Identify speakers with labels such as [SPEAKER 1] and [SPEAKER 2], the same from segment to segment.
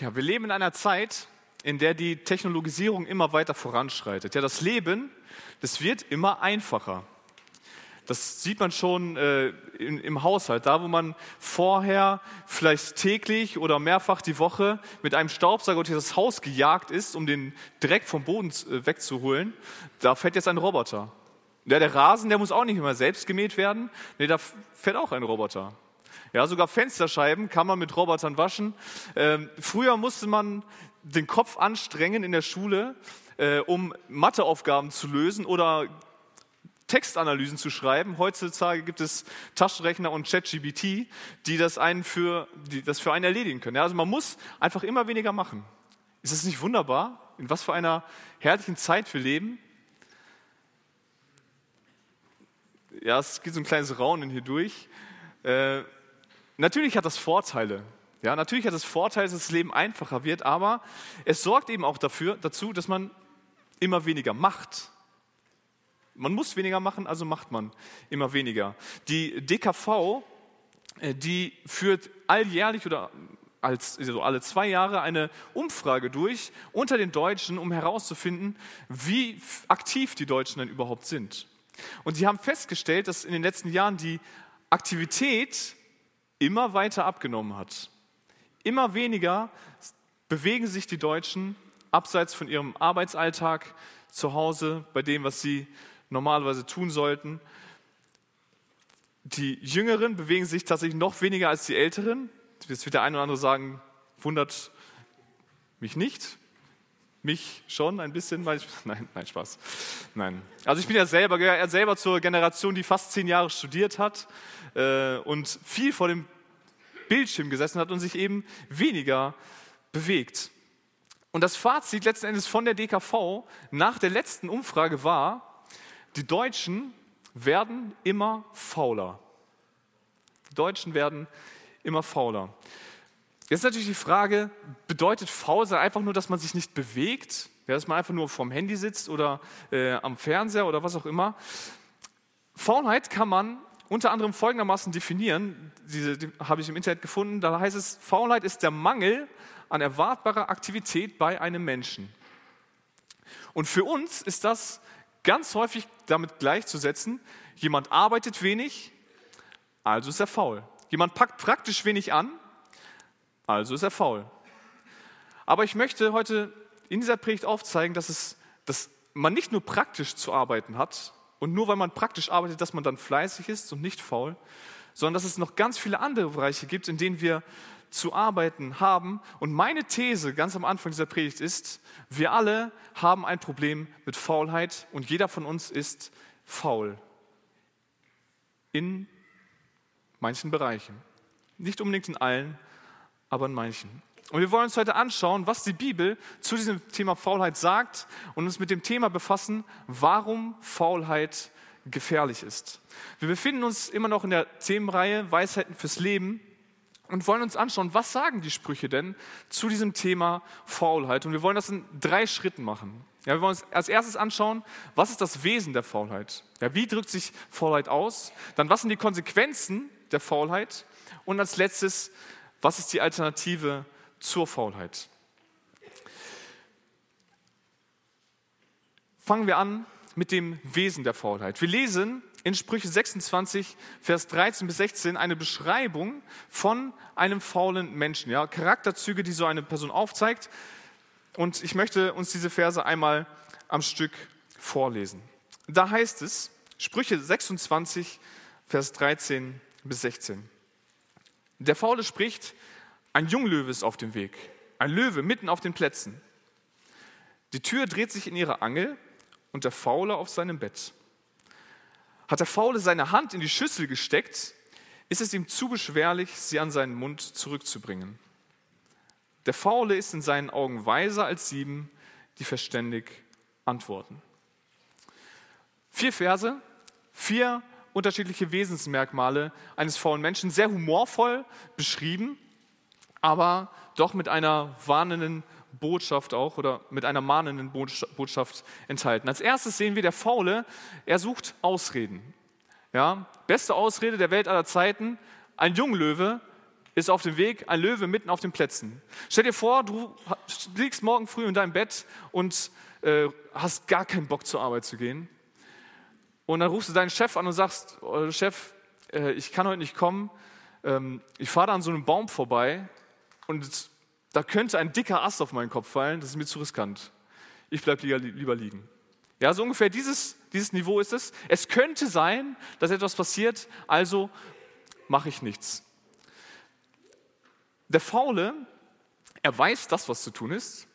[SPEAKER 1] Ja, wir leben in einer Zeit, in der die Technologisierung immer weiter voranschreitet. Ja, das Leben, das wird immer einfacher. Das sieht man schon äh, in, im Haushalt, da wo man vorher vielleicht täglich oder mehrfach die Woche mit einem Staubsauger durch das Haus gejagt ist, um den Dreck vom Boden äh, wegzuholen, da fährt jetzt ein Roboter. Ja, der Rasen, der muss auch nicht immer selbst gemäht werden, nee, da fährt auch ein Roboter. Ja, sogar Fensterscheiben kann man mit Robotern waschen. Ähm, früher musste man den Kopf anstrengen in der Schule, äh, um Matheaufgaben zu lösen oder Textanalysen zu schreiben. Heutzutage gibt es Taschenrechner und ChatGBT, die das für, die das für einen erledigen können. Ja, also man muss einfach immer weniger machen. Ist das nicht wunderbar? In was für einer herrlichen Zeit wir leben? Ja, es geht so ein kleines Raunen hier durch. Äh, Natürlich hat das Vorteile. Ja, natürlich hat es Vorteile, dass das Leben einfacher wird, aber es sorgt eben auch dafür, dazu, dass man immer weniger macht. Man muss weniger machen, also macht man immer weniger. Die DKV, äh, die führt alljährlich oder als, also alle zwei Jahre eine Umfrage durch unter den Deutschen, um herauszufinden, wie aktiv die Deutschen denn überhaupt sind. Und sie haben festgestellt, dass in den letzten Jahren die Aktivität immer weiter abgenommen hat. Immer weniger bewegen sich die Deutschen abseits von ihrem Arbeitsalltag zu Hause, bei dem, was sie normalerweise tun sollten. Die Jüngeren bewegen sich tatsächlich noch weniger als die Älteren. Jetzt wird der eine oder andere sagen, wundert mich nicht. Mich schon ein bisschen, weil ich, nein, nein, Spaß. Nein. Also ich bin ja selber, gehöre selber zur Generation, die fast zehn Jahre studiert hat äh, und viel vor dem Bildschirm gesessen hat und sich eben weniger bewegt. Und das Fazit letzten Endes von der DKV nach der letzten Umfrage war, die Deutschen werden immer fauler. Die Deutschen werden immer fauler. Jetzt natürlich die Frage, bedeutet faul sein einfach nur, dass man sich nicht bewegt, ja, dass man einfach nur vorm Handy sitzt oder äh, am Fernseher oder was auch immer? Faulheit kann man unter anderem folgendermaßen definieren, diese die habe ich im Internet gefunden, da heißt es, Faulheit ist der Mangel an erwartbarer Aktivität bei einem Menschen. Und für uns ist das ganz häufig damit gleichzusetzen, jemand arbeitet wenig, also ist er faul. Jemand packt praktisch wenig an, also ist er faul. Aber ich möchte heute in dieser Predigt aufzeigen, dass, es, dass man nicht nur praktisch zu arbeiten hat, und nur weil man praktisch arbeitet, dass man dann fleißig ist und nicht faul, sondern dass es noch ganz viele andere Bereiche gibt, in denen wir zu arbeiten haben. Und meine These ganz am Anfang dieser Predigt ist, wir alle haben ein Problem mit Faulheit und jeder von uns ist faul. In manchen Bereichen. Nicht unbedingt in allen, aber in manchen. Und wir wollen uns heute anschauen, was die Bibel zu diesem Thema Faulheit sagt und uns mit dem Thema befassen, warum Faulheit gefährlich ist. Wir befinden uns immer noch in der Themenreihe Weisheiten fürs Leben und wollen uns anschauen, was sagen die Sprüche denn zu diesem Thema Faulheit. Und wir wollen das in drei Schritten machen. Ja, wir wollen uns als erstes anschauen, was ist das Wesen der Faulheit? Ja, wie drückt sich Faulheit aus? Dann, was sind die Konsequenzen der Faulheit? Und als letztes, was ist die Alternative zur Faulheit. Fangen wir an mit dem Wesen der Faulheit. Wir lesen in Sprüche 26, Vers 13 bis 16 eine Beschreibung von einem faulen Menschen. Ja, Charakterzüge, die so eine Person aufzeigt. Und ich möchte uns diese Verse einmal am Stück vorlesen. Da heißt es, Sprüche 26, Vers 13 bis 16. Der Faule spricht, ein Junglöwe ist auf dem Weg, ein Löwe mitten auf den Plätzen. Die Tür dreht sich in ihre Angel und der Faule auf seinem Bett. Hat der Faule seine Hand in die Schüssel gesteckt, ist es ihm zu beschwerlich, sie an seinen Mund zurückzubringen. Der Faule ist in seinen Augen weiser als sieben, die verständig antworten. Vier Verse, vier unterschiedliche Wesensmerkmale eines faulen Menschen, sehr humorvoll beschrieben aber doch mit einer warnenden Botschaft auch oder mit einer mahnenden Botschaft enthalten. Als erstes sehen wir der Faule, er sucht Ausreden. Ja, beste Ausrede der Welt aller Zeiten, ein Junglöwe ist auf dem Weg, ein Löwe mitten auf den Plätzen. Stell dir vor, du liegst morgen früh in deinem Bett und äh, hast gar keinen Bock zur Arbeit zu gehen. Und dann rufst du deinen Chef an und sagst, oh, Chef, äh, ich kann heute nicht kommen. Ähm, ich fahre da an so einem Baum vorbei und da könnte ein dicker Ast auf meinen Kopf fallen, das ist mir zu riskant. Ich bleibe lieber, lieber liegen. Ja, so ungefähr dieses, dieses Niveau ist es. Es könnte sein, dass etwas passiert, also mache ich nichts. Der Faule, er weiß das, was zu tun ist,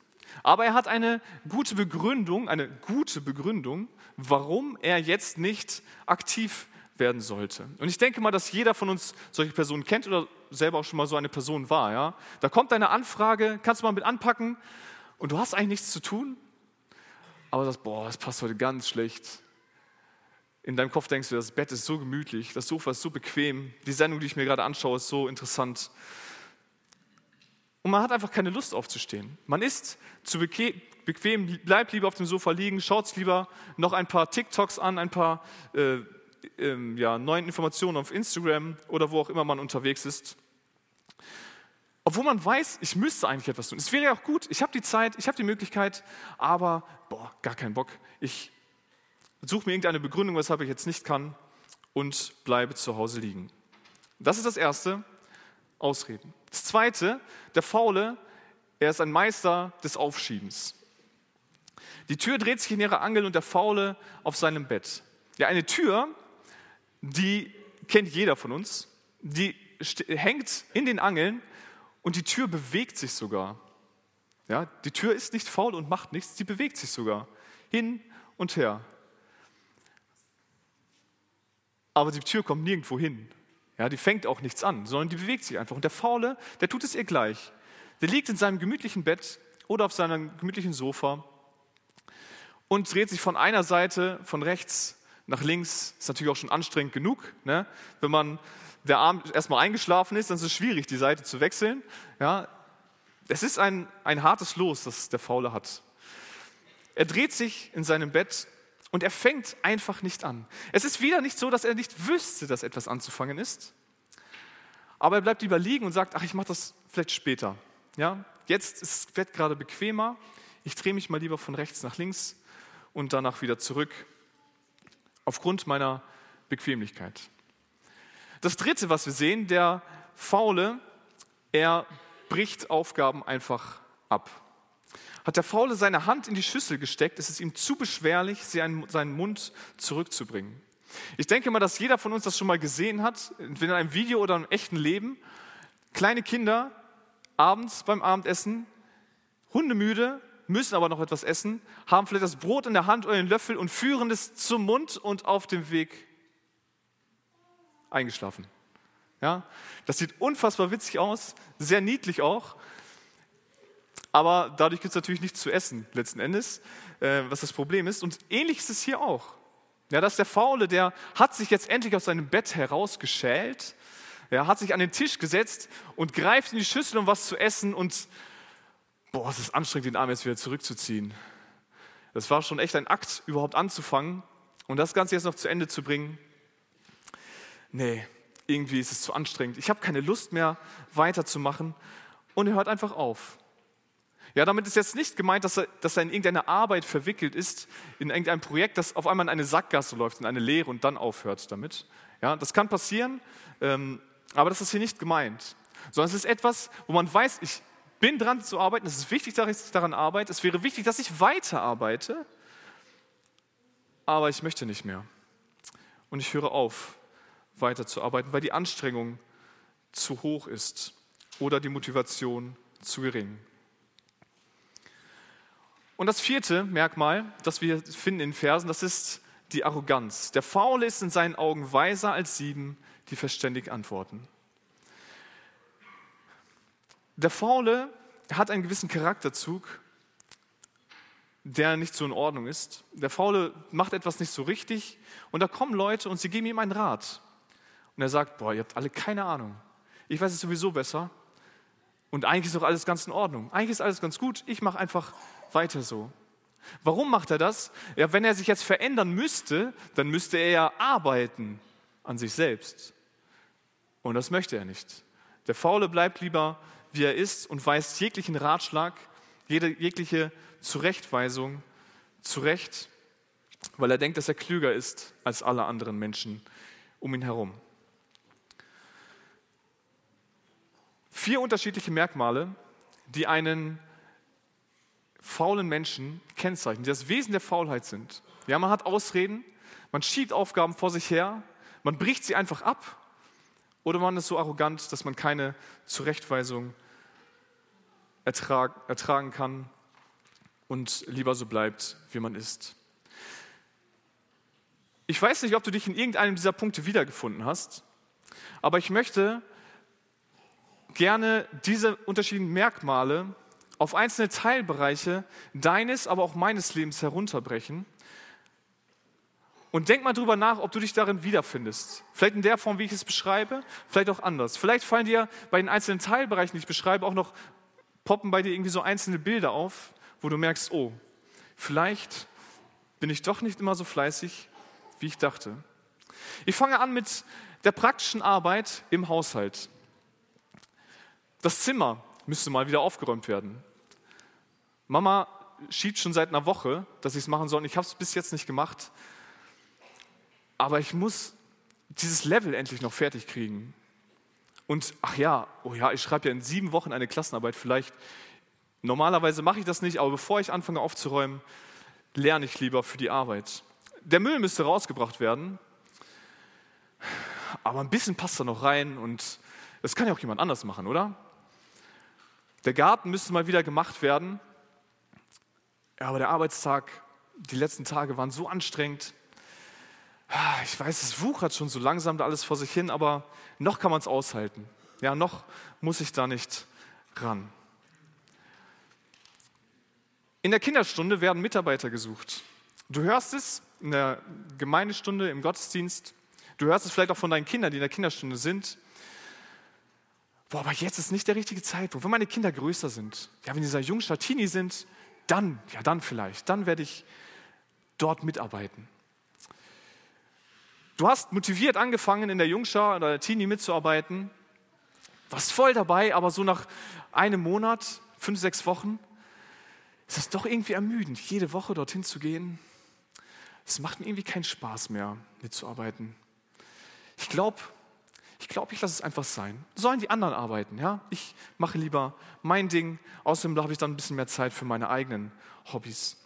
[SPEAKER 1] aber er hat eine gute Begründung, eine gute Begründung, warum er jetzt nicht aktiv werden sollte. Und ich denke mal, dass jeder von uns solche Personen kennt oder selber auch schon mal so eine Person war. Ja? Da kommt eine Anfrage, kannst du mal mit anpacken und du hast eigentlich nichts zu tun, aber sagst, boah, das passt heute ganz schlecht. In deinem Kopf denkst du, das Bett ist so gemütlich, das Sofa ist so bequem, die Sendung, die ich mir gerade anschaue, ist so interessant. Und man hat einfach keine Lust aufzustehen. Man ist zu bequem, bleibt lieber auf dem Sofa liegen, schaut sich lieber noch ein paar TikToks an, ein paar äh, äh, ja, neuen Informationen auf Instagram oder wo auch immer man unterwegs ist. Obwohl man weiß, ich müsste eigentlich etwas tun. Es wäre ja auch gut, ich habe die Zeit, ich habe die Möglichkeit, aber boah, gar keinen Bock. Ich suche mir irgendeine Begründung, weshalb ich jetzt nicht kann und bleibe zu Hause liegen. Das ist das Erste. Ausreden. Das zweite, der Faule, er ist ein Meister des Aufschiebens. Die Tür dreht sich in ihrer Angel und der Faule auf seinem Bett. Ja, eine Tür, die kennt jeder von uns, die hängt in den Angeln und die Tür bewegt sich sogar. Ja, die Tür ist nicht faul und macht nichts, die bewegt sich sogar hin und her. Aber die Tür kommt nirgendwo hin. Ja, die fängt auch nichts an, sondern die bewegt sich einfach. Und der Faule, der tut es ihr gleich. Der liegt in seinem gemütlichen Bett oder auf seinem gemütlichen Sofa und dreht sich von einer Seite, von rechts nach links. Ist natürlich auch schon anstrengend genug. Ne? Wenn man der Abend erstmal eingeschlafen ist, dann ist es schwierig, die Seite zu wechseln. Ja? Es ist ein, ein hartes Los, das der Faule hat. Er dreht sich in seinem Bett und er fängt einfach nicht an. Es ist wieder nicht so, dass er nicht wüsste, dass etwas anzufangen ist. Aber er bleibt lieber liegen und sagt, ach, ich mache das vielleicht später. Ja, jetzt ist das Bett gerade bequemer. Ich drehe mich mal lieber von rechts nach links und danach wieder zurück. Aufgrund meiner Bequemlichkeit. Das dritte, was wir sehen, der Faule, er bricht Aufgaben einfach ab. Hat der Faule seine Hand in die Schüssel gesteckt, ist es ihm zu beschwerlich, sie an seinen Mund zurückzubringen. Ich denke mal, dass jeder von uns das schon mal gesehen hat, entweder in einem Video oder im echten Leben. Kleine Kinder abends beim Abendessen, hundemüde, müssen aber noch etwas essen, haben vielleicht das Brot in der Hand oder den Löffel und führen es zum Mund und auf dem Weg eingeschlafen. Ja, das sieht unfassbar witzig aus, sehr niedlich auch aber dadurch gibt es natürlich nichts zu essen letzten Endes, äh, was das Problem ist. Und ähnlich ist es hier auch. Ja, dass der Faule, der hat sich jetzt endlich aus seinem Bett herausgeschält, er hat sich an den Tisch gesetzt und greift in die Schüssel, um was zu essen und boah, es ist anstrengend, den Arm jetzt wieder zurückzuziehen. Das war schon echt ein Akt, überhaupt anzufangen und das Ganze jetzt noch zu Ende zu bringen. Nee, irgendwie ist es zu anstrengend. Ich habe keine Lust mehr weiterzumachen und er hört einfach auf. Ja, damit ist jetzt nicht gemeint, dass er, dass er in irgendeine Arbeit verwickelt ist, in irgendein Projekt, das auf einmal in eine Sackgasse läuft, in eine Lehre und dann aufhört damit. Ja, das kann passieren, ähm, aber das ist hier nicht gemeint. Sondern es ist etwas, wo man weiß, ich bin dran zu arbeiten, es ist wichtig, dass ich daran arbeite, es wäre wichtig, dass ich weiterarbeite, aber ich möchte nicht mehr. Und ich höre auf, weiterzuarbeiten, weil die Anstrengung zu hoch ist oder die Motivation zu gering. Und das vierte Merkmal, das wir finden in Versen, das ist die Arroganz. Der Faule ist in seinen Augen weiser als sieben, die verständig antworten. Der Faule hat einen gewissen Charakterzug, der nicht so in Ordnung ist. Der Faule macht etwas nicht so richtig und da kommen Leute und sie geben ihm einen Rat. Und er sagt, boah, ihr habt alle keine Ahnung. Ich weiß es sowieso besser. Und eigentlich ist doch alles ganz in Ordnung. Eigentlich ist alles ganz gut. Ich mache einfach weiter so. Warum macht er das? Ja, wenn er sich jetzt verändern müsste, dann müsste er ja arbeiten an sich selbst. Und das möchte er nicht. Der Faule bleibt lieber, wie er ist und weist jeglichen Ratschlag, jede, jegliche Zurechtweisung zurecht, weil er denkt, dass er klüger ist als alle anderen Menschen um ihn herum. Vier unterschiedliche Merkmale, die einen faulen Menschen kennzeichnen, die das Wesen der Faulheit sind. Ja, man hat Ausreden, man schiebt Aufgaben vor sich her, man bricht sie einfach ab oder man ist so arrogant, dass man keine Zurechtweisung ertrag, ertragen kann und lieber so bleibt, wie man ist. Ich weiß nicht, ob du dich in irgendeinem dieser Punkte wiedergefunden hast, aber ich möchte gerne diese unterschiedlichen Merkmale auf einzelne Teilbereiche deines, aber auch meines Lebens herunterbrechen. Und denk mal drüber nach, ob du dich darin wiederfindest. Vielleicht in der Form, wie ich es beschreibe, vielleicht auch anders. Vielleicht fallen dir bei den einzelnen Teilbereichen, die ich beschreibe, auch noch poppen bei dir irgendwie so einzelne Bilder auf, wo du merkst, oh, vielleicht bin ich doch nicht immer so fleißig, wie ich dachte. Ich fange an mit der praktischen Arbeit im Haushalt. Das Zimmer müsste mal wieder aufgeräumt werden. Mama schiebt schon seit einer Woche, dass ich es machen soll. Und ich habe es bis jetzt nicht gemacht. Aber ich muss dieses Level endlich noch fertig kriegen. Und ach ja, oh ja, ich schreibe ja in sieben Wochen eine Klassenarbeit. Vielleicht, normalerweise mache ich das nicht, aber bevor ich anfange aufzuräumen, lerne ich lieber für die Arbeit. Der Müll müsste rausgebracht werden, aber ein bisschen passt da noch rein und das kann ja auch jemand anders machen, oder? Der Garten müsste mal wieder gemacht werden, aber der Arbeitstag, die letzten Tage waren so anstrengend. Ah, ich weiß, es wuchert schon so langsam da alles vor sich hin, aber noch kann man es aushalten. Ja, noch muss ich da nicht ran. In der Kinderstunde werden Mitarbeiter gesucht. Du hörst es in der Gemeindestunde, im Gottesdienst. Du hörst es vielleicht auch von deinen Kindern, die in der Kinderstunde sind. Boah, aber jetzt ist nicht der richtige Zeitpunkt. Wenn meine Kinder größer sind, ja, wenn dieser Jungstatini sind, dann, ja, dann vielleicht, dann werde ich dort mitarbeiten. Du hast motiviert angefangen, in der Jungschar oder der Teenie mitzuarbeiten, warst voll dabei, aber so nach einem Monat, fünf, sechs Wochen, ist das doch irgendwie ermüdend, jede Woche dorthin zu gehen. Es macht mir irgendwie keinen Spaß mehr, mitzuarbeiten. Ich glaube, ich glaube, ich lasse es einfach sein. Sollen die anderen arbeiten, ja? Ich mache lieber mein Ding. Außerdem habe ich dann ein bisschen mehr Zeit für meine eigenen Hobbys.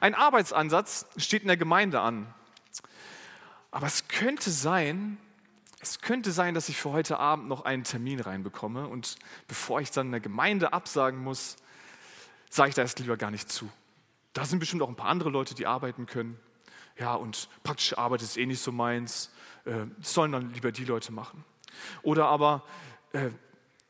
[SPEAKER 1] Ein Arbeitsansatz steht in der Gemeinde an. Aber es könnte sein, es könnte sein, dass ich für heute Abend noch einen Termin reinbekomme und bevor ich dann in der Gemeinde absagen muss, sage ich da erst lieber gar nicht zu. Da sind bestimmt auch ein paar andere Leute, die arbeiten können. Ja, und praktische Arbeit ist eh nicht so meins. Äh, sollen dann lieber die Leute machen. Oder aber äh,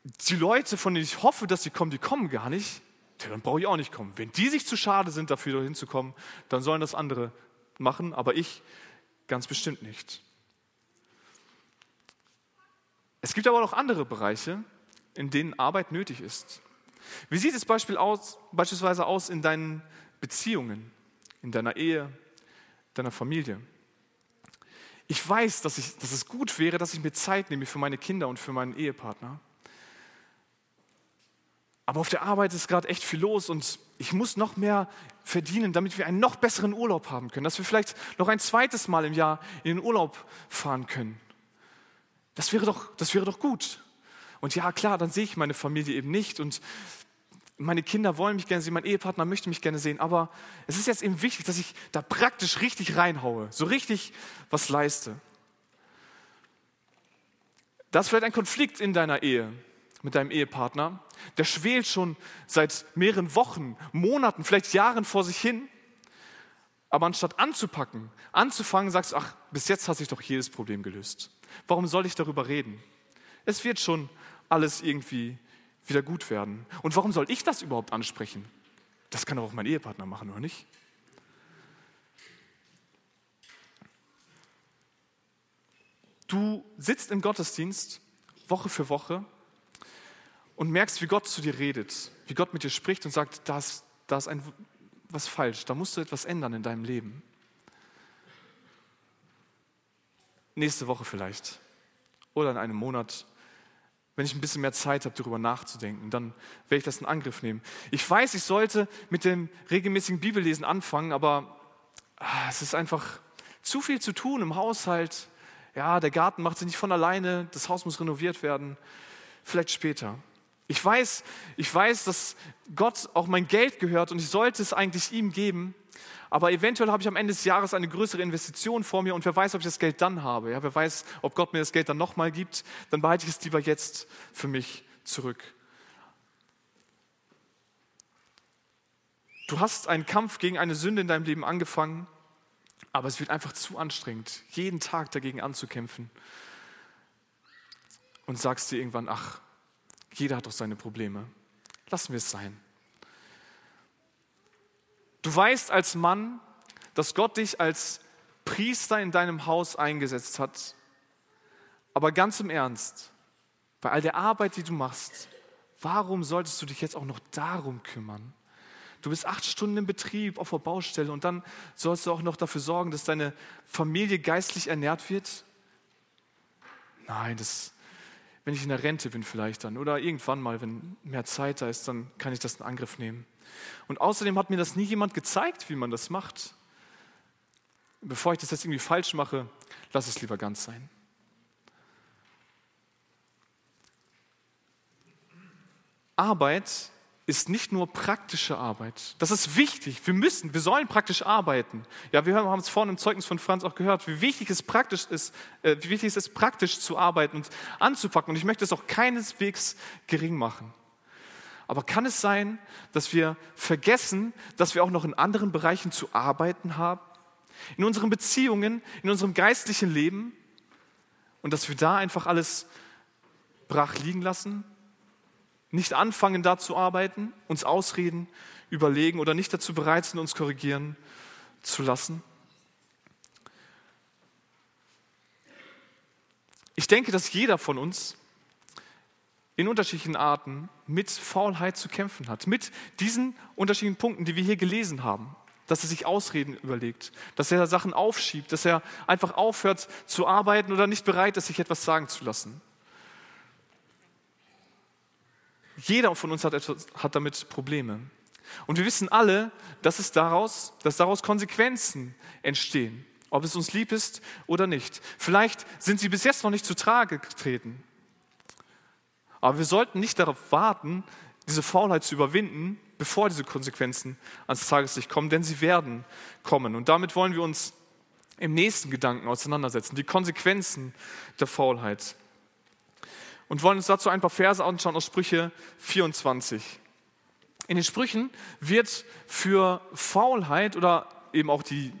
[SPEAKER 1] die Leute, von denen ich hoffe, dass sie kommen, die kommen gar nicht. Dann brauche ich auch nicht kommen. Wenn die sich zu schade sind, dafür hinzukommen, dann sollen das andere machen, aber ich Ganz bestimmt nicht. Es gibt aber noch andere Bereiche, in denen Arbeit nötig ist. Wie sieht es beispielsweise aus in deinen Beziehungen, in deiner Ehe, deiner Familie? Ich weiß, dass, ich, dass es gut wäre, dass ich mir Zeit nehme für meine Kinder und für meinen Ehepartner. Aber auf der Arbeit ist gerade echt viel los und ich muss noch mehr verdienen, damit wir einen noch besseren Urlaub haben können, dass wir vielleicht noch ein zweites Mal im Jahr in den Urlaub fahren können. Das wäre doch, das wäre doch gut. Und ja, klar, dann sehe ich meine Familie eben nicht und meine Kinder wollen mich gerne sehen, mein Ehepartner möchte mich gerne sehen, aber es ist jetzt eben wichtig, dass ich da praktisch richtig reinhaue, so richtig was leiste. Das ist vielleicht ein Konflikt in deiner Ehe mit deinem Ehepartner, der schwelt schon seit mehreren Wochen, Monaten, vielleicht Jahren vor sich hin. Aber anstatt anzupacken, anzufangen, sagst du, ach, bis jetzt hat sich doch jedes Problem gelöst. Warum soll ich darüber reden? Es wird schon alles irgendwie wieder gut werden. Und warum soll ich das überhaupt ansprechen? Das kann doch auch mein Ehepartner machen, oder nicht? Du sitzt im Gottesdienst Woche für Woche und merkst, wie Gott zu dir redet, wie Gott mit dir spricht und sagt, da ist, da ist ein, was falsch, da musst du etwas ändern in deinem Leben. Nächste Woche vielleicht oder in einem Monat wenn ich ein bisschen mehr Zeit habe, darüber nachzudenken. Dann werde ich das in Angriff nehmen. Ich weiß, ich sollte mit dem regelmäßigen Bibellesen anfangen, aber ah, es ist einfach zu viel zu tun im Haushalt. Ja, der Garten macht sich nicht von alleine, das Haus muss renoviert werden. Vielleicht später. Ich weiß, ich weiß, dass Gott auch mein Geld gehört und ich sollte es eigentlich ihm geben. Aber eventuell habe ich am Ende des Jahres eine größere Investition vor mir und wer weiß, ob ich das Geld dann habe. Ja, wer weiß, ob Gott mir das Geld dann nochmal gibt. Dann behalte ich es lieber jetzt für mich zurück. Du hast einen Kampf gegen eine Sünde in deinem Leben angefangen, aber es wird einfach zu anstrengend, jeden Tag dagegen anzukämpfen. Und sagst dir irgendwann, ach, jeder hat doch seine Probleme. Lassen wir es sein. Du weißt als Mann, dass Gott dich als Priester in deinem Haus eingesetzt hat. Aber ganz im Ernst, bei all der Arbeit, die du machst, warum solltest du dich jetzt auch noch darum kümmern? Du bist acht Stunden im Betrieb auf der Baustelle und dann sollst du auch noch dafür sorgen, dass deine Familie geistlich ernährt wird? Nein, das, wenn ich in der Rente bin vielleicht dann oder irgendwann mal, wenn mehr Zeit da ist, dann kann ich das in Angriff nehmen. Und außerdem hat mir das nie jemand gezeigt, wie man das macht. Bevor ich das jetzt irgendwie falsch mache, lass es lieber ganz sein. Arbeit ist nicht nur praktische Arbeit. Das ist wichtig. Wir müssen, wir sollen praktisch arbeiten. Ja, wir haben es vorhin im Zeugnis von Franz auch gehört, wie wichtig es praktisch ist, äh, wie wichtig es ist, praktisch zu arbeiten und anzupacken. Und ich möchte es auch keineswegs gering machen. Aber kann es sein, dass wir vergessen, dass wir auch noch in anderen Bereichen zu arbeiten haben? In unseren Beziehungen, in unserem geistlichen Leben? Und dass wir da einfach alles brach liegen lassen? Nicht anfangen, da zu arbeiten, uns ausreden, überlegen oder nicht dazu bereit sind, uns korrigieren zu lassen? Ich denke, dass jeder von uns in unterschiedlichen Arten mit Faulheit zu kämpfen hat, mit diesen unterschiedlichen Punkten, die wir hier gelesen haben. Dass er sich Ausreden überlegt, dass er Sachen aufschiebt, dass er einfach aufhört zu arbeiten oder nicht bereit ist, sich etwas sagen zu lassen. Jeder von uns hat, etwas, hat damit Probleme. Und wir wissen alle, dass, es daraus, dass daraus Konsequenzen entstehen, ob es uns lieb ist oder nicht. Vielleicht sind sie bis jetzt noch nicht zu Trage getreten. Aber wir sollten nicht darauf warten, diese Faulheit zu überwinden, bevor diese Konsequenzen ans Tageslicht kommen, denn sie werden kommen. Und damit wollen wir uns im nächsten Gedanken auseinandersetzen, die Konsequenzen der Faulheit und wollen uns dazu ein paar Verse anschauen aus Sprüche 24. In den Sprüchen wird für Faulheit oder eben auch die,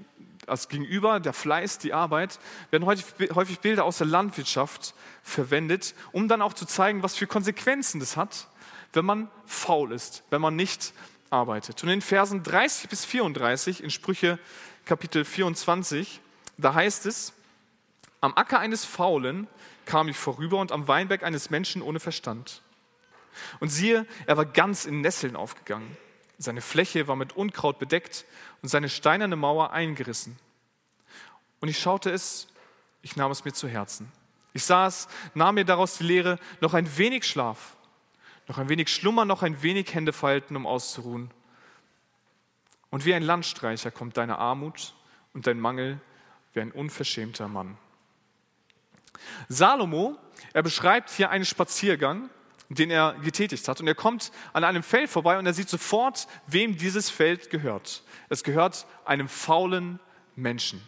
[SPEAKER 1] als Gegenüber, der Fleiß, die Arbeit, werden häufig Bilder aus der Landwirtschaft verwendet, um dann auch zu zeigen, was für Konsequenzen das hat, wenn man faul ist, wenn man nicht arbeitet. Und in den Versen 30 bis 34 in Sprüche Kapitel 24, da heißt es, am Acker eines Faulen kam ich vorüber und am Weinberg eines Menschen ohne Verstand. Und siehe, er war ganz in Nesseln aufgegangen. Seine Fläche war mit Unkraut bedeckt und seine steinerne Mauer eingerissen. Und ich schaute es, ich nahm es mir zu Herzen. Ich sah es, nahm mir daraus die Lehre, noch ein wenig Schlaf, noch ein wenig Schlummer, noch ein wenig Hände falten, um auszuruhen. Und wie ein Landstreicher kommt deine Armut und dein Mangel wie ein unverschämter Mann. Salomo, er beschreibt hier einen Spaziergang, den er getätigt hat. Und er kommt an einem Feld vorbei und er sieht sofort, wem dieses Feld gehört. Es gehört einem faulen Menschen.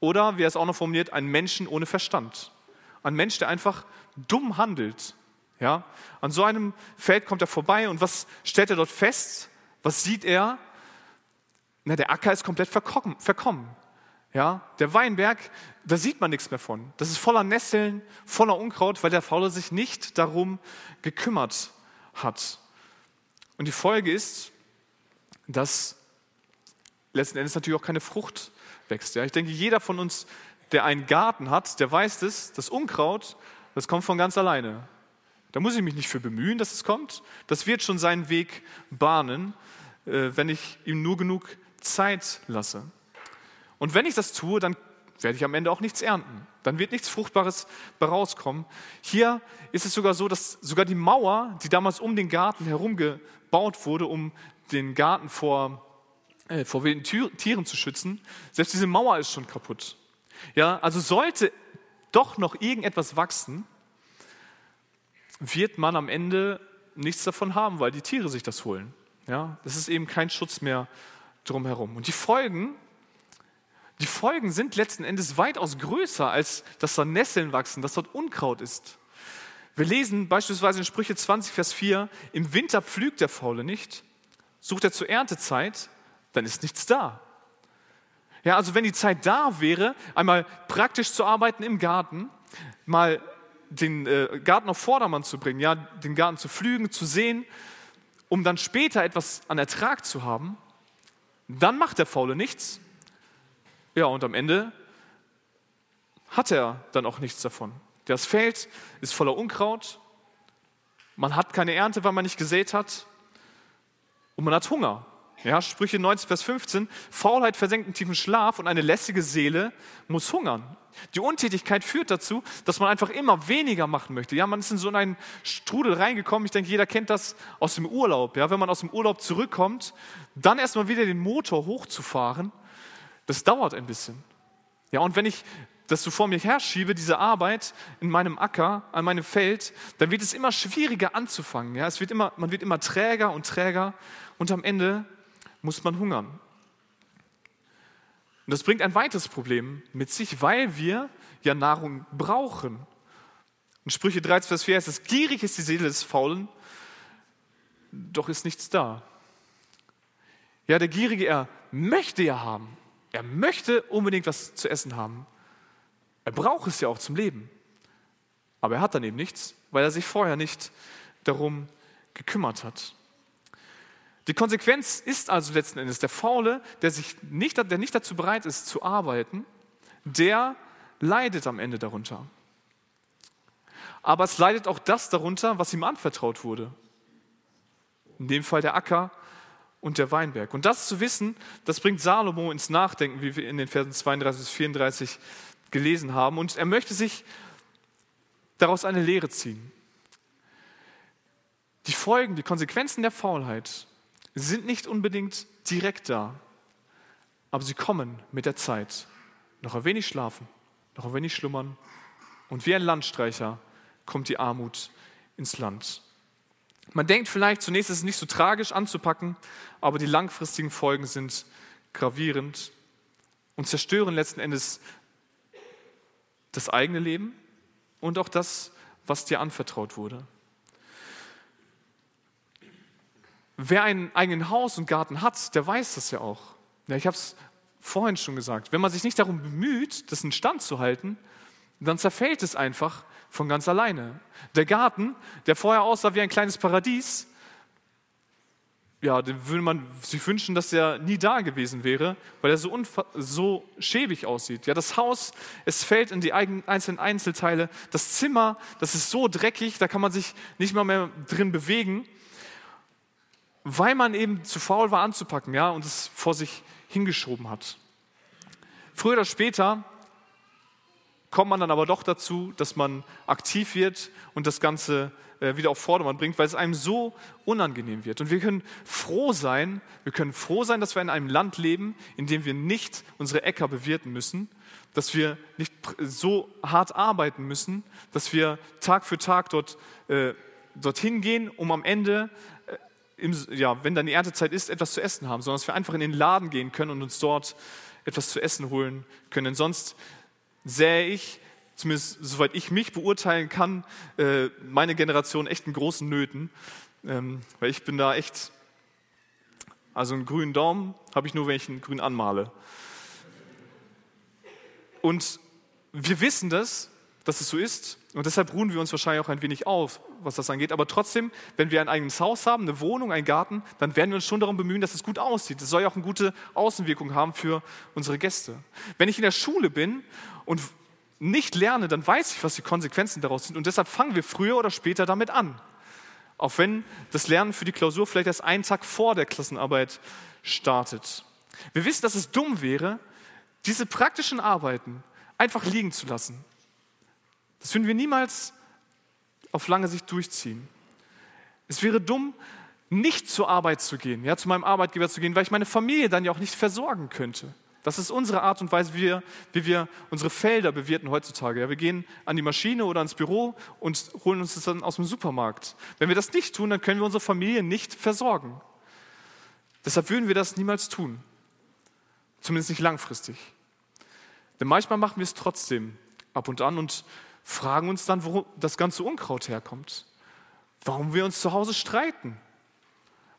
[SPEAKER 1] Oder, wie er es auch noch formuliert, ein Menschen ohne Verstand. Ein Mensch, der einfach dumm handelt. Ja? An so einem Feld kommt er vorbei und was stellt er dort fest? Was sieht er? Na, der Acker ist komplett verkommen. Ja, der Weinberg, da sieht man nichts mehr von. Das ist voller Nesseln, voller Unkraut, weil der Faule sich nicht darum gekümmert hat. Und die Folge ist, dass letzten Endes natürlich auch keine Frucht wächst. Ja, ich denke, jeder von uns, der einen Garten hat, der weiß das, das Unkraut, das kommt von ganz alleine. Da muss ich mich nicht für bemühen, dass es kommt. Das wird schon seinen Weg bahnen, äh, wenn ich ihm nur genug Zeit lasse. Und wenn ich das tue, dann werde ich am Ende auch nichts ernten. Dann wird nichts Fruchtbares rauskommen. Hier ist es sogar so, dass sogar die Mauer, die damals um den Garten herum gebaut wurde, um den Garten vor, äh, vor wilden Tieren zu schützen, selbst diese Mauer ist schon kaputt. Ja, also sollte doch noch irgendetwas wachsen, wird man am Ende nichts davon haben, weil die Tiere sich das holen. Ja, das ist eben kein Schutz mehr drumherum. Und die Folgen, die Folgen sind letzten Endes weitaus größer, als dass da Nesseln wachsen, dass dort Unkraut ist. Wir lesen beispielsweise in Sprüche 20, Vers 4, im Winter pflügt der Faule nicht, sucht er zur Erntezeit, dann ist nichts da. Ja, also wenn die Zeit da wäre, einmal praktisch zu arbeiten im Garten, mal den äh, Garten auf Vordermann zu bringen, ja, den Garten zu pflügen, zu sehen, um dann später etwas an Ertrag zu haben, dann macht der Faule nichts. Ja, und am Ende hat er dann auch nichts davon. Das Feld ist voller Unkraut, man hat keine Ernte, weil man nicht gesät hat und man hat Hunger. Ja, Sprüche 19, Vers 15, Faulheit versenkt einen tiefen Schlaf und eine lässige Seele muss hungern. Die Untätigkeit führt dazu, dass man einfach immer weniger machen möchte. Ja, man ist in so einen Strudel reingekommen. Ich denke, jeder kennt das aus dem Urlaub. Ja, wenn man aus dem Urlaub zurückkommt, dann erstmal wieder den Motor hochzufahren, das dauert ein bisschen. Ja, und wenn ich das so vor mir herschiebe, diese Arbeit in meinem Acker, an meinem Feld, dann wird es immer schwieriger anzufangen. Ja, es wird immer, man wird immer träger und träger und am Ende muss man hungern. Und das bringt ein weiteres Problem mit sich, weil wir ja Nahrung brauchen. In Sprüche 13, Vers 4 heißt es, gierig ist die Seele des Faulen, doch ist nichts da. Ja, der Gierige, er möchte ja haben. Er möchte unbedingt was zu essen haben. Er braucht es ja auch zum Leben. Aber er hat dann eben nichts, weil er sich vorher nicht darum gekümmert hat. Die Konsequenz ist also letzten Endes, der Faule, der, sich nicht, der nicht dazu bereit ist zu arbeiten, der leidet am Ende darunter. Aber es leidet auch das darunter, was ihm anvertraut wurde. In dem Fall der Acker und der Weinberg. Und das zu wissen, das bringt Salomo ins Nachdenken, wie wir in den Versen 32 bis 34 gelesen haben. Und er möchte sich daraus eine Lehre ziehen. Die Folgen, die Konsequenzen der Faulheit sind nicht unbedingt direkt da, aber sie kommen mit der Zeit. Noch ein wenig schlafen, noch ein wenig schlummern und wie ein Landstreicher kommt die Armut ins Land. Man denkt vielleicht, zunächst ist es nicht so tragisch anzupacken, aber die langfristigen Folgen sind gravierend und zerstören letzten Endes das eigene Leben und auch das, was dir anvertraut wurde. Wer ein eigenen Haus und Garten hat, der weiß das ja auch. Ja, ich habe es vorhin schon gesagt. Wenn man sich nicht darum bemüht, das in Stand zu halten, dann zerfällt es einfach von ganz alleine. Der Garten, der vorher aussah wie ein kleines Paradies, ja, den würde man sich wünschen, dass er nie da gewesen wäre, weil er so, so schäbig aussieht. Ja, das Haus, es fällt in die einzelnen Einzelteile. Das Zimmer, das ist so dreckig, da kann man sich nicht mal mehr drin bewegen weil man eben zu faul war anzupacken ja, und es vor sich hingeschoben hat. Früher oder später kommt man dann aber doch dazu, dass man aktiv wird und das Ganze äh, wieder auf Vordermann bringt, weil es einem so unangenehm wird. Und wir können froh sein, wir können froh sein, dass wir in einem Land leben, in dem wir nicht unsere Äcker bewirten müssen, dass wir nicht so hart arbeiten müssen, dass wir Tag für Tag dort, äh, dorthin gehen, um am Ende im, ja, wenn dann die Erntezeit ist, etwas zu essen haben, sondern dass wir einfach in den Laden gehen können und uns dort etwas zu essen holen können. Denn sonst sähe ich, zumindest soweit ich mich beurteilen kann, äh, meine Generation echt in großen Nöten, ähm, weil ich bin da echt, also einen grünen Daumen habe ich nur, wenn ich einen grün anmale. Und wir wissen das, dass es so ist. Und deshalb ruhen wir uns wahrscheinlich auch ein wenig auf, was das angeht. Aber trotzdem, wenn wir ein eigenes Haus haben, eine Wohnung, einen Garten, dann werden wir uns schon darum bemühen, dass es gut aussieht. Das soll ja auch eine gute Außenwirkung haben für unsere Gäste. Wenn ich in der Schule bin und nicht lerne, dann weiß ich, was die Konsequenzen daraus sind. Und deshalb fangen wir früher oder später damit an. Auch wenn das Lernen für die Klausur vielleicht erst einen Tag vor der Klassenarbeit startet. Wir wissen, dass es dumm wäre, diese praktischen Arbeiten einfach liegen zu lassen. Das würden wir niemals auf lange Sicht durchziehen. Es wäre dumm, nicht zur Arbeit zu gehen, ja, zu meinem Arbeitgeber zu gehen, weil ich meine Familie dann ja auch nicht versorgen könnte. Das ist unsere Art und Weise, wie wir, wie wir unsere Felder bewirten heutzutage. Ja, wir gehen an die Maschine oder ans Büro und holen uns das dann aus dem Supermarkt. Wenn wir das nicht tun, dann können wir unsere Familie nicht versorgen. Deshalb würden wir das niemals tun. Zumindest nicht langfristig. Denn manchmal machen wir es trotzdem ab und an und fragen uns dann, wo das ganze Unkraut herkommt. Warum wir uns zu Hause streiten.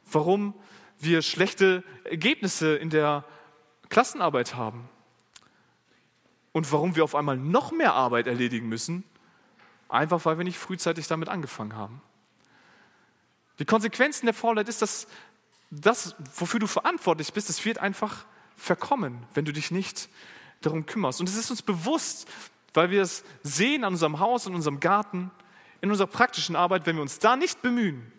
[SPEAKER 1] Warum wir schlechte Ergebnisse in der Klassenarbeit haben. Und warum wir auf einmal noch mehr Arbeit erledigen müssen, einfach weil wir nicht frühzeitig damit angefangen haben. Die Konsequenzen der Faulheit ist, dass das, wofür du verantwortlich bist, es wird einfach verkommen, wenn du dich nicht darum kümmerst. Und es ist uns bewusst, weil wir es sehen an unserem Haus, in unserem Garten, in unserer praktischen Arbeit, wenn wir uns da nicht bemühen,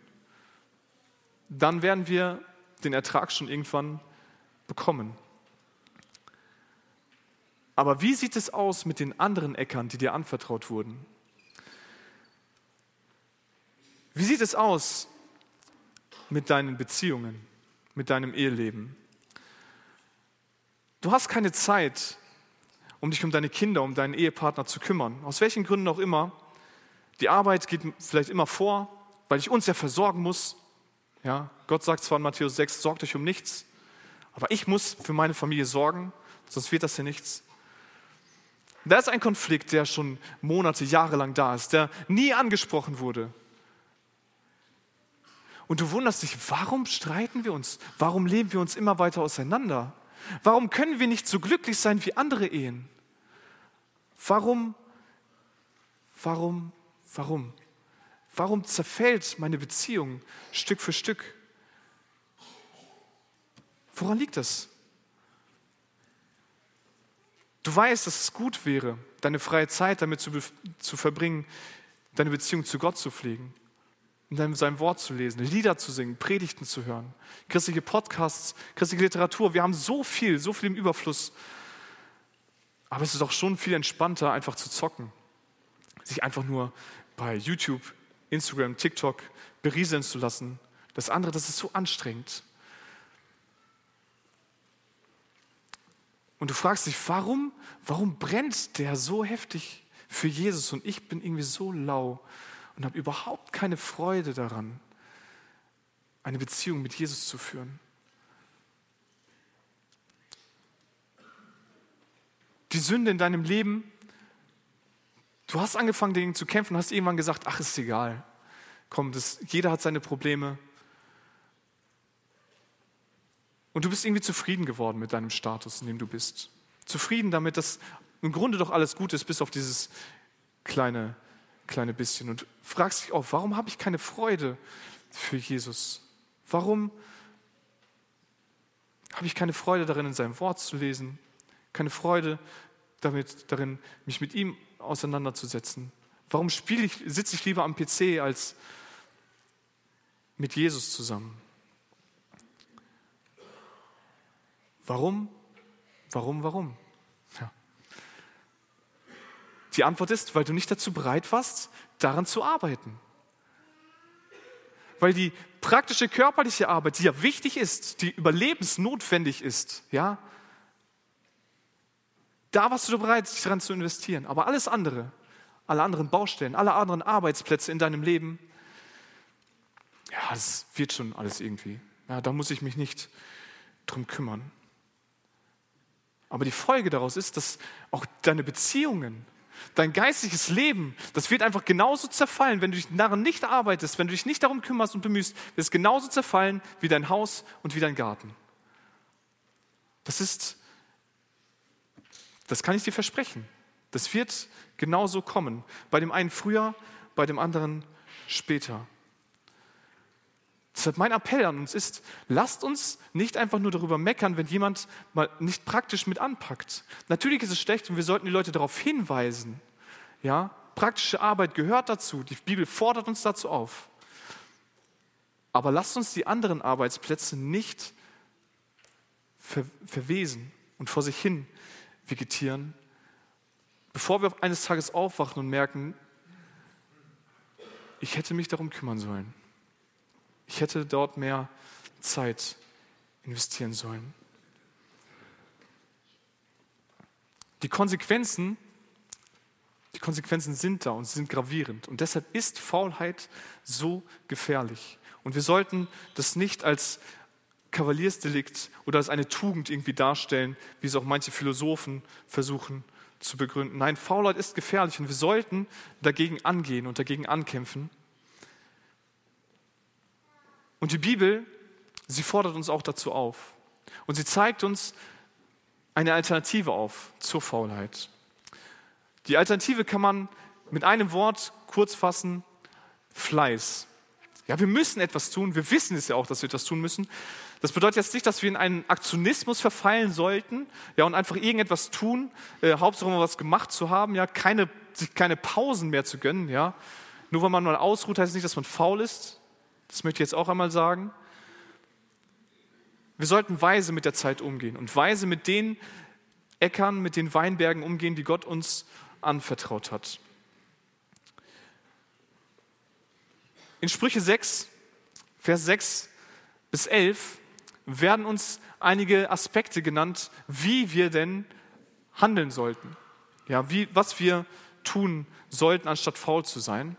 [SPEAKER 1] dann werden wir den Ertrag schon irgendwann bekommen. Aber wie sieht es aus mit den anderen Äckern, die dir anvertraut wurden? Wie sieht es aus mit deinen Beziehungen, mit deinem Eheleben? Du hast keine Zeit, um dich um deine Kinder, um deinen Ehepartner zu kümmern. Aus welchen Gründen auch immer. Die Arbeit geht vielleicht immer vor, weil ich uns ja versorgen muss. Ja, Gott sagt zwar in Matthäus 6, sorgt euch um nichts, aber ich muss für meine Familie sorgen, sonst wird das ja nichts. Da ist ein Konflikt, der schon Monate, Jahre lang da ist, der nie angesprochen wurde. Und du wunderst dich, warum streiten wir uns? Warum leben wir uns immer weiter auseinander? Warum können wir nicht so glücklich sein wie andere Ehen? Warum, warum, warum? Warum zerfällt meine Beziehung Stück für Stück? Woran liegt das? Du weißt, dass es gut wäre, deine freie Zeit damit zu, zu verbringen, deine Beziehung zu Gott zu pflegen, in seinem Wort zu lesen, Lieder zu singen, Predigten zu hören, christliche Podcasts, christliche Literatur. Wir haben so viel, so viel im Überfluss. Aber es ist auch schon viel entspannter, einfach zu zocken. Sich einfach nur bei YouTube, Instagram, TikTok berieseln zu lassen. Das andere, das ist so anstrengend. Und du fragst dich, warum, warum brennt der so heftig für Jesus und ich bin irgendwie so lau und habe überhaupt keine Freude daran, eine Beziehung mit Jesus zu führen. Die Sünde in deinem Leben, du hast angefangen, dagegen zu kämpfen, hast irgendwann gesagt, ach, ist egal. Komm, das, jeder hat seine Probleme. Und du bist irgendwie zufrieden geworden mit deinem Status, in dem du bist. Zufrieden damit, dass im Grunde doch alles gut ist, bis auf dieses kleine, kleine bisschen. Und fragst dich auch, warum habe ich keine Freude für Jesus? Warum habe ich keine Freude darin, in seinem Wort zu lesen? Keine Freude damit, darin, mich mit ihm auseinanderzusetzen? Warum spiele ich, sitze ich lieber am PC als mit Jesus zusammen? Warum? Warum? Warum? Die Antwort ist, weil du nicht dazu bereit warst, daran zu arbeiten. Weil die praktische körperliche Arbeit, die ja wichtig ist, die überlebensnotwendig ist, ja, da warst du bereit, dich daran zu investieren. Aber alles andere, alle anderen Baustellen, alle anderen Arbeitsplätze in deinem Leben, ja, das wird schon alles irgendwie. Ja, da muss ich mich nicht drum kümmern. Aber die Folge daraus ist, dass auch deine Beziehungen, dein geistiges Leben, das wird einfach genauso zerfallen, wenn du dich daran nicht arbeitest, wenn du dich nicht darum kümmerst und bemühst, wird es genauso zerfallen wie dein Haus und wie dein Garten. Das ist, das kann ich dir versprechen. Das wird genauso kommen. Bei dem einen früher, bei dem anderen später. Deshalb mein Appell an uns ist, lasst uns nicht einfach nur darüber meckern, wenn jemand mal nicht praktisch mit anpackt. Natürlich ist es schlecht und wir sollten die Leute darauf hinweisen. Ja, praktische Arbeit gehört dazu. Die Bibel fordert uns dazu auf. Aber lasst uns die anderen Arbeitsplätze nicht ver verwesen und vor sich hin vegetieren, bevor wir eines Tages aufwachen und merken, ich hätte mich darum kümmern sollen. Ich hätte dort mehr Zeit investieren sollen. Die Konsequenzen, die Konsequenzen sind da und sie sind gravierend. Und deshalb ist Faulheit so gefährlich. Und wir sollten das nicht als Kavaliersdelikt oder als eine Tugend irgendwie darstellen, wie es auch manche Philosophen versuchen zu begründen. Nein, Faulheit ist gefährlich und wir sollten dagegen angehen und dagegen ankämpfen. Und die Bibel, sie fordert uns auch dazu auf. Und sie zeigt uns eine Alternative auf zur Faulheit. Die Alternative kann man mit einem Wort kurz fassen, Fleiß. Ja, wir müssen etwas tun, wir wissen es ja auch, dass wir etwas tun müssen. Das bedeutet jetzt nicht, dass wir in einen Aktionismus verfallen sollten ja, und einfach irgendetwas tun, äh, Hauptsache mal was gemacht zu haben, ja, keine, sich keine Pausen mehr zu gönnen. Ja. Nur weil man mal ausruht, heißt es nicht, dass man faul ist. Das möchte ich jetzt auch einmal sagen. Wir sollten weise mit der Zeit umgehen und weise mit den Äckern, mit den Weinbergen umgehen, die Gott uns anvertraut hat. In Sprüche 6, Vers 6 bis 11 werden uns einige Aspekte genannt, wie wir denn handeln sollten. Ja, wie, was wir tun sollten, anstatt faul zu sein.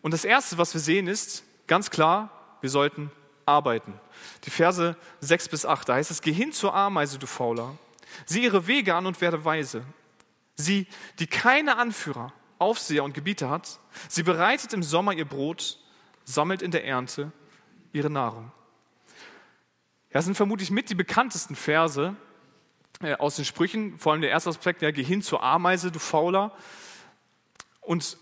[SPEAKER 1] Und das Erste, was wir sehen, ist ganz klar, wir sollten arbeiten. Die Verse 6 bis 8, da heißt es, geh hin zur Ameise, du Fauler. Sieh ihre Wege an und werde weise. Sie, die keine Anführer, Aufseher und Gebieter hat, sie bereitet im Sommer ihr Brot, sammelt in der Ernte ihre Nahrung. Das sind vermutlich mit die bekanntesten Verse äh, aus den Sprüchen, vor allem der erste Aspekt, ja, geh hin zur Ameise, du Fauler. Und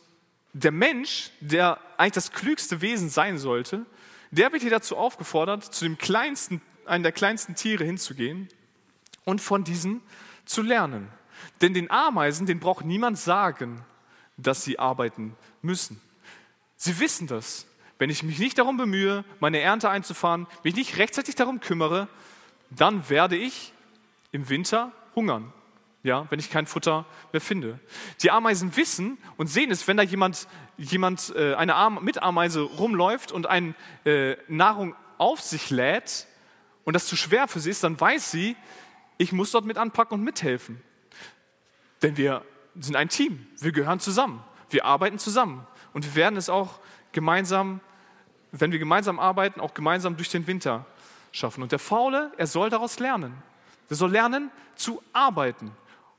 [SPEAKER 1] der Mensch, der eigentlich das klügste Wesen sein sollte, der wird hier dazu aufgefordert, zu dem kleinsten, einem der kleinsten Tiere hinzugehen und von diesen zu lernen. Denn den Ameisen, den braucht niemand sagen, dass sie arbeiten müssen. Sie wissen das. Wenn ich mich nicht darum bemühe, meine Ernte einzufahren, mich nicht rechtzeitig darum kümmere, dann werde ich im Winter hungern ja, wenn ich kein Futter mehr finde. Die Ameisen wissen und sehen es, wenn da jemand, jemand äh, eine Am Mitameise rumläuft und eine äh, Nahrung auf sich lädt und das zu schwer für sie ist, dann weiß sie, ich muss dort mit anpacken und mithelfen. Denn wir sind ein Team, wir gehören zusammen, wir arbeiten zusammen und wir werden es auch gemeinsam, wenn wir gemeinsam arbeiten, auch gemeinsam durch den Winter schaffen. Und der Faule, er soll daraus lernen. Er soll lernen zu arbeiten.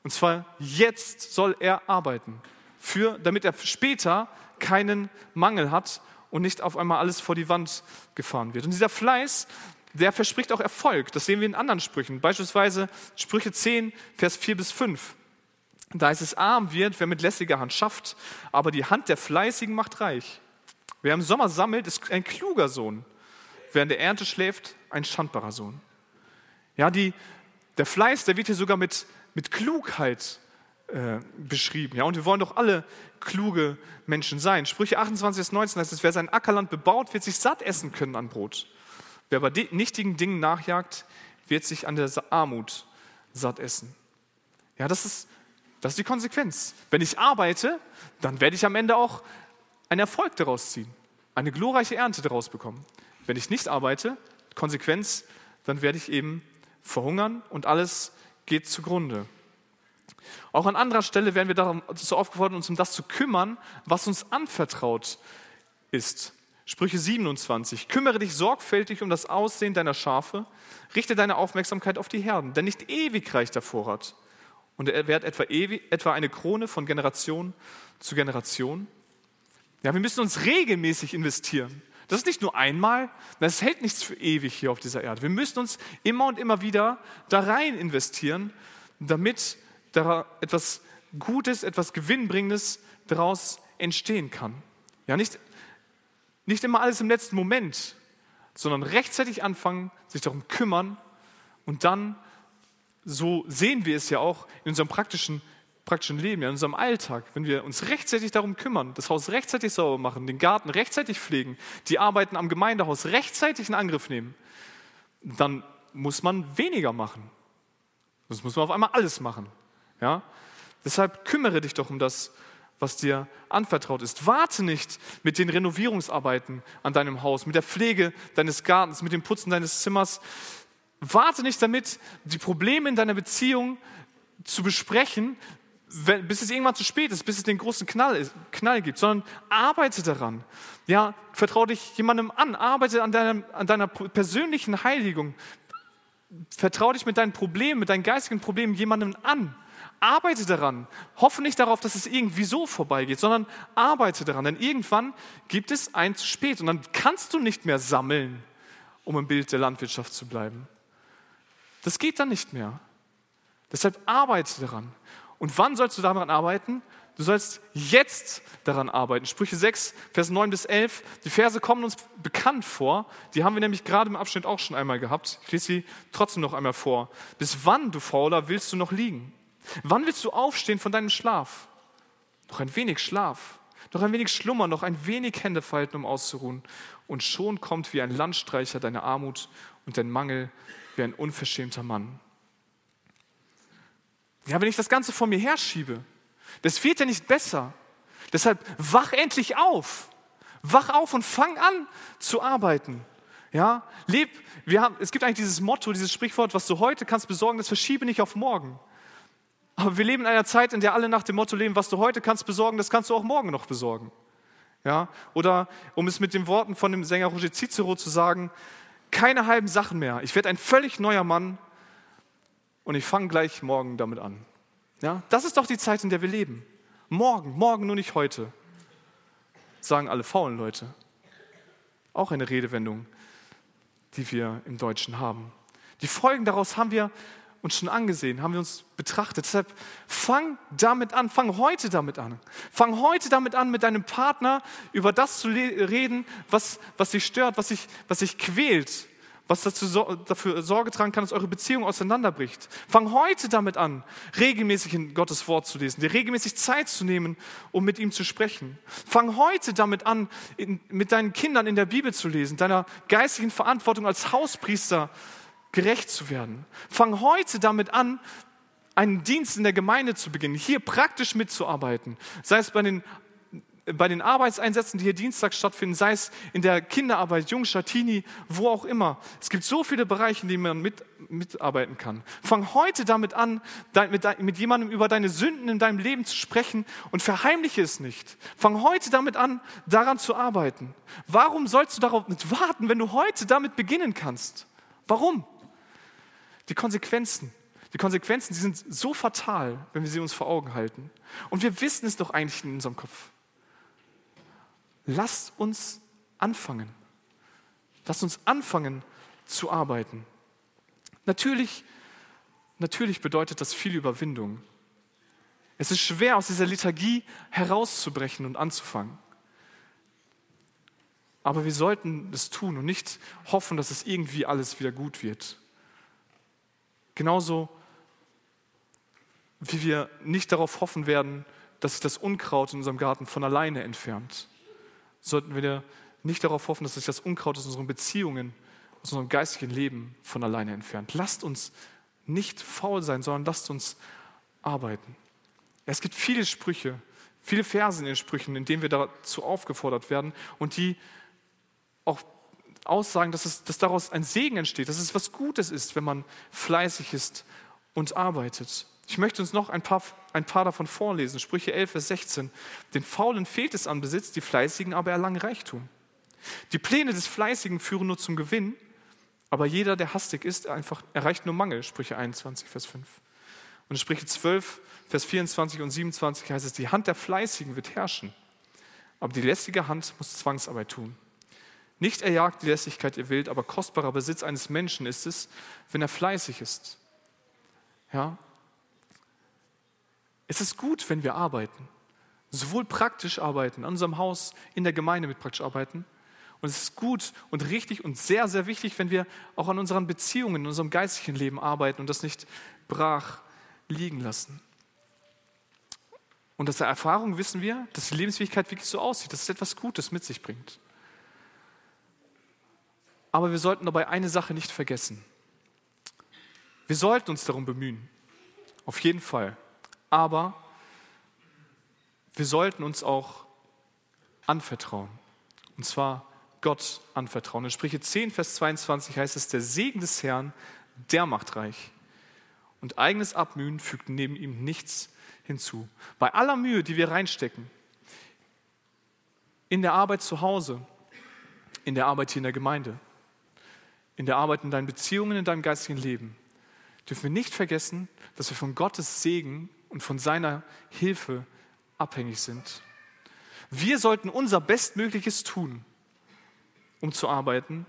[SPEAKER 1] Und zwar jetzt soll er arbeiten, für, damit er später keinen Mangel hat und nicht auf einmal alles vor die Wand gefahren wird. Und dieser Fleiß, der verspricht auch Erfolg. Das sehen wir in anderen Sprüchen. Beispielsweise Sprüche 10, Vers 4 bis 5. Da ist es arm wird, wer mit lässiger Hand schafft, aber die Hand der Fleißigen macht reich. Wer im Sommer sammelt, ist ein kluger Sohn. Wer in der Ernte schläft, ein schandbarer Sohn. Ja, die, der Fleiß, der wird hier sogar mit mit Klugheit äh, beschrieben. Ja? Und wir wollen doch alle kluge Menschen sein. Sprüche 28 bis 19 heißt es, wer sein Ackerland bebaut, wird sich satt essen können an Brot. Wer bei nichtigen Dingen nachjagt, wird sich an der Armut satt essen. Ja, das ist, das ist die Konsequenz. Wenn ich arbeite, dann werde ich am Ende auch einen Erfolg daraus ziehen, eine glorreiche Ernte daraus bekommen. Wenn ich nicht arbeite, Konsequenz, dann werde ich eben verhungern und alles geht zugrunde. Auch an anderer Stelle werden wir dazu aufgefordert, uns um das zu kümmern, was uns anvertraut ist. Sprüche 27. Kümmere dich sorgfältig um das Aussehen deiner Schafe, richte deine Aufmerksamkeit auf die Herden, denn nicht ewig reicht der Vorrat. Und er wird etwa, ewig, etwa eine Krone von Generation zu Generation. Ja, wir müssen uns regelmäßig investieren. Das ist nicht nur einmal, das hält nichts für ewig hier auf dieser Erde. Wir müssen uns immer und immer wieder da rein investieren, damit da etwas Gutes, etwas Gewinnbringendes daraus entstehen kann. Ja, nicht, nicht immer alles im letzten Moment, sondern rechtzeitig anfangen, sich darum kümmern und dann, so sehen wir es ja auch in unserem praktischen praktischen Leben, in unserem Alltag, wenn wir uns rechtzeitig darum kümmern, das Haus rechtzeitig sauber machen, den Garten rechtzeitig pflegen, die Arbeiten am Gemeindehaus rechtzeitig in Angriff nehmen, dann muss man weniger machen. Sonst muss man auf einmal alles machen. Ja? Deshalb kümmere dich doch um das, was dir anvertraut ist. Warte nicht mit den Renovierungsarbeiten an deinem Haus, mit der Pflege deines Gartens, mit dem Putzen deines Zimmers. Warte nicht damit, die Probleme in deiner Beziehung zu besprechen, wenn, bis es irgendwann zu spät ist, bis es den großen Knall, Knall gibt, sondern arbeite daran. Ja, vertraue dich jemandem an, arbeite an, deinem, an deiner persönlichen Heiligung. Vertraue dich mit deinen Problemen, mit deinen geistigen Problemen jemandem an. Arbeite daran. Hoffe nicht darauf, dass es irgendwie so vorbeigeht, sondern arbeite daran. Denn irgendwann gibt es ein zu spät und dann kannst du nicht mehr sammeln, um im Bild der Landwirtschaft zu bleiben. Das geht dann nicht mehr. Deshalb arbeite daran. Und wann sollst du daran arbeiten? Du sollst jetzt daran arbeiten. Sprüche 6, Vers 9 bis 11. Die Verse kommen uns bekannt vor. Die haben wir nämlich gerade im Abschnitt auch schon einmal gehabt. Ich lese sie trotzdem noch einmal vor. Bis wann, du Fauler, willst du noch liegen? Wann willst du aufstehen von deinem Schlaf? Noch ein wenig Schlaf, noch ein wenig Schlummer, noch ein wenig Hände falten, um auszuruhen. Und schon kommt wie ein Landstreicher deine Armut und dein Mangel wie ein unverschämter Mann. Ja, wenn ich das Ganze vor mir herschiebe, das wird ja nicht besser. Deshalb wach endlich auf. Wach auf und fang an zu arbeiten. Ja, leb. Wir haben, es gibt eigentlich dieses Motto, dieses Sprichwort, was du heute kannst besorgen, das verschiebe nicht auf morgen. Aber wir leben in einer Zeit, in der alle nach dem Motto leben, was du heute kannst besorgen, das kannst du auch morgen noch besorgen. Ja, oder um es mit den Worten von dem Sänger Roger Cicero zu sagen, keine halben Sachen mehr. Ich werde ein völlig neuer Mann und ich fange gleich morgen damit an. Ja, das ist doch die Zeit, in der wir leben. Morgen, morgen, nur nicht heute, sagen alle faulen Leute. Auch eine Redewendung, die wir im Deutschen haben. Die Folgen daraus haben wir uns schon angesehen, haben wir uns betrachtet. Deshalb fang damit an, fang heute damit an. Fang heute damit an, mit deinem Partner über das zu reden, was, was dich stört, was dich, was dich quält, was dazu, dafür Sorge tragen kann, dass eure Beziehung auseinanderbricht. Fang heute damit an, regelmäßig in Gottes Wort zu lesen, dir regelmäßig Zeit zu nehmen, um mit ihm zu sprechen. Fang heute damit an, in, mit deinen Kindern in der Bibel zu lesen, deiner geistigen Verantwortung als Hauspriester gerecht zu werden. Fang heute damit an, einen Dienst in der Gemeinde zu beginnen, hier praktisch mitzuarbeiten, sei es bei den bei den Arbeitseinsätzen, die hier Dienstag stattfinden, sei es in der Kinderarbeit, Jungstadt, Teenie, wo auch immer. Es gibt so viele Bereiche, in denen man mit, mitarbeiten kann. Fang heute damit an, mit, mit jemandem über deine Sünden in deinem Leben zu sprechen und verheimliche es nicht. Fang heute damit an, daran zu arbeiten. Warum sollst du darauf nicht warten, wenn du heute damit beginnen kannst? Warum? Die Konsequenzen. Die Konsequenzen, die sind so fatal, wenn wir sie uns vor Augen halten. Und wir wissen es doch eigentlich in unserem Kopf. Lasst uns anfangen. Lasst uns anfangen zu arbeiten. Natürlich, natürlich bedeutet das viel Überwindung. Es ist schwer, aus dieser Lethargie herauszubrechen und anzufangen. Aber wir sollten es tun und nicht hoffen, dass es irgendwie alles wieder gut wird. Genauso wie wir nicht darauf hoffen werden, dass sich das Unkraut in unserem Garten von alleine entfernt sollten wir nicht darauf hoffen, dass sich das Unkraut aus unseren Beziehungen, aus unserem geistigen Leben von alleine entfernt. Lasst uns nicht faul sein, sondern lasst uns arbeiten. Es gibt viele Sprüche, viele Verse in den Sprüchen, in denen wir dazu aufgefordert werden und die auch aussagen, dass, es, dass daraus ein Segen entsteht, dass es was Gutes ist, wenn man fleißig ist und arbeitet. Ich möchte uns noch ein paar, ein paar davon vorlesen. Sprüche 11, Vers 16. Den Faulen fehlt es an Besitz, die Fleißigen aber erlangen Reichtum. Die Pläne des Fleißigen führen nur zum Gewinn, aber jeder, der hastig ist, einfach, erreicht nur Mangel. Sprüche 21, Vers 5. Und in Sprüche 12, Vers 24 und 27 heißt es, die Hand der Fleißigen wird herrschen, aber die lästige Hand muss Zwangsarbeit tun. Nicht erjagt die Lässigkeit ihr Wild, aber kostbarer Besitz eines Menschen ist es, wenn er fleißig ist. Ja, es ist gut, wenn wir arbeiten. Sowohl praktisch arbeiten, an unserem Haus, in der Gemeinde mit praktisch arbeiten. Und es ist gut und richtig und sehr, sehr wichtig, wenn wir auch an unseren Beziehungen, in unserem geistlichen Leben arbeiten und das nicht brach liegen lassen. Und aus der Erfahrung wissen wir, dass die Lebensfähigkeit wirklich so aussieht, dass es etwas Gutes mit sich bringt. Aber wir sollten dabei eine Sache nicht vergessen. Wir sollten uns darum bemühen. Auf jeden Fall aber wir sollten uns auch anvertrauen. Und zwar Gott anvertrauen. In Sprüche 10, Vers 22 heißt es, der Segen des Herrn, der macht reich. Und eigenes Abmühen fügt neben ihm nichts hinzu. Bei aller Mühe, die wir reinstecken, in der Arbeit zu Hause, in der Arbeit hier in der Gemeinde, in der Arbeit in deinen Beziehungen, in deinem geistigen Leben, dürfen wir nicht vergessen, dass wir von Gottes Segen und von seiner Hilfe abhängig sind. Wir sollten unser Bestmögliches tun, um zu arbeiten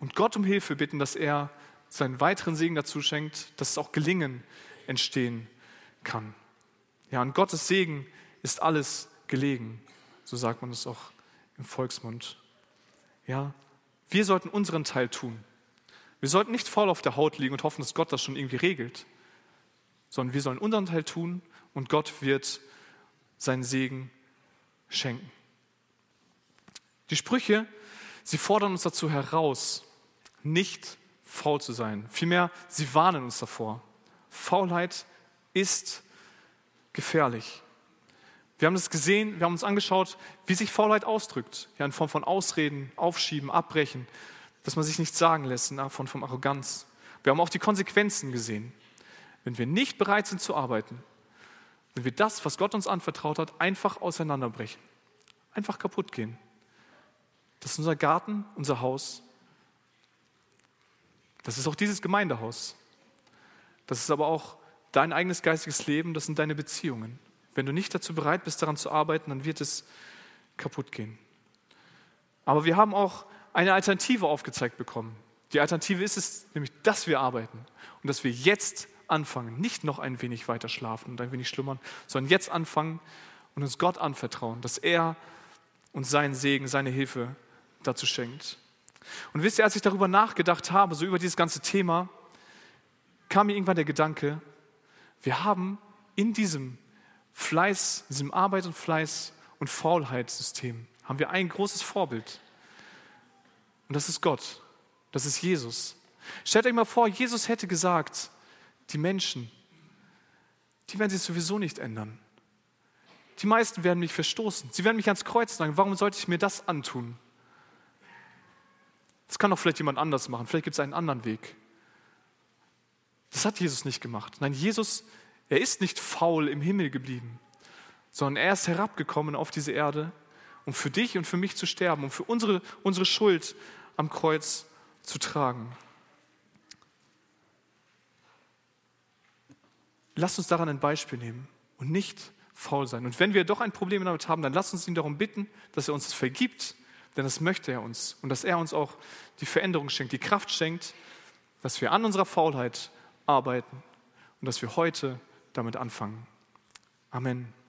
[SPEAKER 1] und Gott um Hilfe bitten, dass er seinen weiteren Segen dazu schenkt, dass es auch Gelingen entstehen kann. Ja, an Gottes Segen ist alles gelegen, so sagt man es auch im Volksmund. Ja, wir sollten unseren Teil tun. Wir sollten nicht voll auf der Haut liegen und hoffen, dass Gott das schon irgendwie regelt, sondern wir sollen unseren Teil tun und Gott wird seinen Segen schenken. Die Sprüche, sie fordern uns dazu heraus, nicht faul zu sein. Vielmehr, sie warnen uns davor. Faulheit ist gefährlich. Wir haben das gesehen, wir haben uns angeschaut, wie sich Faulheit ausdrückt. Ja, in Form von Ausreden, Aufschieben, Abbrechen, dass man sich nichts sagen lässt, in Form von Arroganz. Wir haben auch die Konsequenzen gesehen. Wenn wir nicht bereit sind zu arbeiten, wenn wir das, was Gott uns anvertraut hat, einfach auseinanderbrechen, einfach kaputt gehen. Das ist unser Garten, unser Haus. Das ist auch dieses Gemeindehaus. Das ist aber auch dein eigenes geistiges Leben, das sind deine Beziehungen. Wenn du nicht dazu bereit bist, daran zu arbeiten, dann wird es kaputt gehen. Aber wir haben auch eine Alternative aufgezeigt bekommen. Die Alternative ist es nämlich, dass wir arbeiten und dass wir jetzt anfangen, nicht noch ein wenig weiter schlafen und ein wenig schlummern, sondern jetzt anfangen und uns Gott anvertrauen, dass er uns seinen Segen, seine Hilfe dazu schenkt. Und wisst ihr, als ich darüber nachgedacht habe, so über dieses ganze Thema, kam mir irgendwann der Gedanke, wir haben in diesem Fleiß, in diesem Arbeit und Fleiß und Faulheitssystem, haben wir ein großes Vorbild. Und das ist Gott. Das ist Jesus. Stellt euch mal vor, Jesus hätte gesagt, die Menschen, die werden sich sowieso nicht ändern. Die meisten werden mich verstoßen. Sie werden mich ans Kreuz sagen. Warum sollte ich mir das antun? Das kann doch vielleicht jemand anders machen. Vielleicht gibt es einen anderen Weg. Das hat Jesus nicht gemacht. Nein, Jesus, er ist nicht faul im Himmel geblieben, sondern er ist herabgekommen auf diese Erde, um für dich und für mich zu sterben, um für unsere, unsere Schuld am Kreuz zu tragen. Lass uns daran ein Beispiel nehmen und nicht faul sein. Und wenn wir doch ein Problem damit haben, dann lass uns ihn darum bitten, dass er uns das vergibt, denn das möchte er uns. Und dass er uns auch die Veränderung schenkt, die Kraft schenkt, dass wir an unserer Faulheit arbeiten und dass wir heute damit anfangen. Amen.